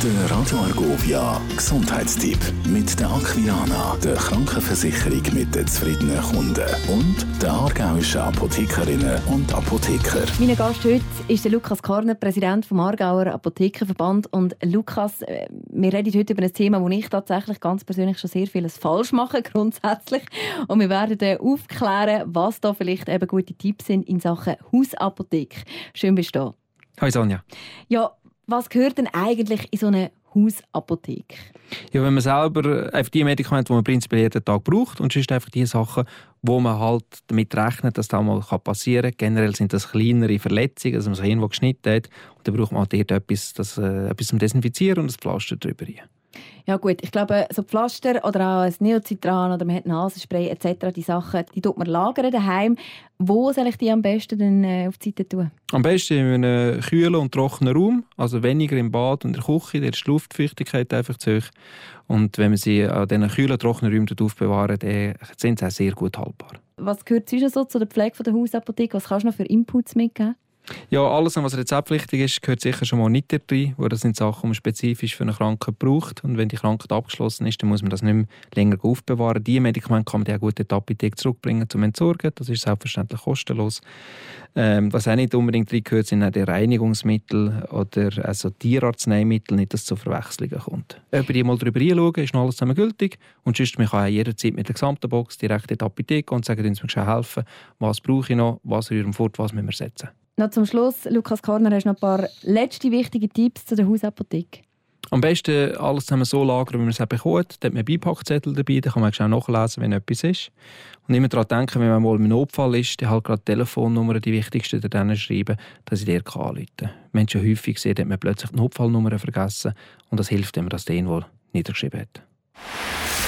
Der Radio Argovia Gesundheitstipp mit der Aquilana, der Krankenversicherung mit den zufriedenen Kunden und der aargauischen Apothekerinnen und Apotheker. Mein Gast heute ist der Lukas Korner, Präsident vom Aargauer Apothekerverband. Und Lukas, äh, wir reden heute über ein Thema, wo ich tatsächlich ganz persönlich schon sehr vieles falsch mache, grundsätzlich. Und wir werden dann aufklären, was da vielleicht eben gute Tipps sind in Sachen Hausapotheke. Schön bist du da. Hi Sonja. Ja, was gehört denn eigentlich in so eine Hausapotheke? Ja, wenn man selber einfach die Medikamente, die man prinzipiell jeden Tag braucht und sonst einfach die Sachen, wo man halt damit rechnet, dass das mal passieren kann. Generell sind das kleinere Verletzungen, dass man sich irgendwo geschnitten hat und dann braucht man halt dort etwas, das, äh, etwas zum Desinfizieren und das Pflaster drüber rein. Ja gut, ich glaube, so Pflaster oder auch ein Neocitran oder man hat Nasenspray etc., die Sachen, die tut man lagern daheim. Wo soll ich die am besten dann äh, auf die Seite tun? Am besten in einem kühlen und trockenen Raum, also weniger im Bad und in der Küche, da ist die Luftfeuchtigkeit einfach zu hoch. Und wenn man sie an diesen kühlen, trockenen Räumen aufbewahren, dann sind sie auch sehr gut haltbar. Was gehört sonst so zu der Pflege der Hausapotheke? Was kannst du noch für Inputs mitgeben? Ja, alles, was rezeptpflichtig ist, gehört sicher schon mal nicht dabei, weil das sind Sachen, die man spezifisch für eine Krankheit braucht. Und wenn die Krankheit abgeschlossen ist, dann muss man das nicht mehr länger aufbewahren. Die Medikamente kann man auch gut in die Apotheke zurückbringen zum Entsorgen. Das ist selbstverständlich kostenlos. Ähm, was auch nicht unbedingt drin gehört, sind auch die Reinigungsmittel oder also Tierarzneimittel, nicht, dass es zu Verwechslungen kommt. Über die mal drüber hinschauen, ist noch alles zusammen gültig. Und sonst, man kann auch jederzeit mit der gesamten Box direkt in die Apotheke und sagen, uns helfen, was brauche ich noch, was rühren fort, was müssen wir setzen. Noch zum Schluss, Lukas Korner, hast du noch ein paar letzte wichtige Tipps zu der Hausapotheke? Am besten alles zusammen so lagern, wie man es bekommt. Da hat man Beipackzettel dabei, da kann man auch nachlesen, wenn etwas ist. Und immer daran denken, wenn man mal im Notfall ist, dann halt gerade die Telefonnummer, die wichtigsten, dann schreiben, dass ich dir anrufen kann. Wir haben schon häufig gesehen, dass man plötzlich die Notfallnummer vergessen und das hilft, wenn man das wohl niedergeschrieben hat.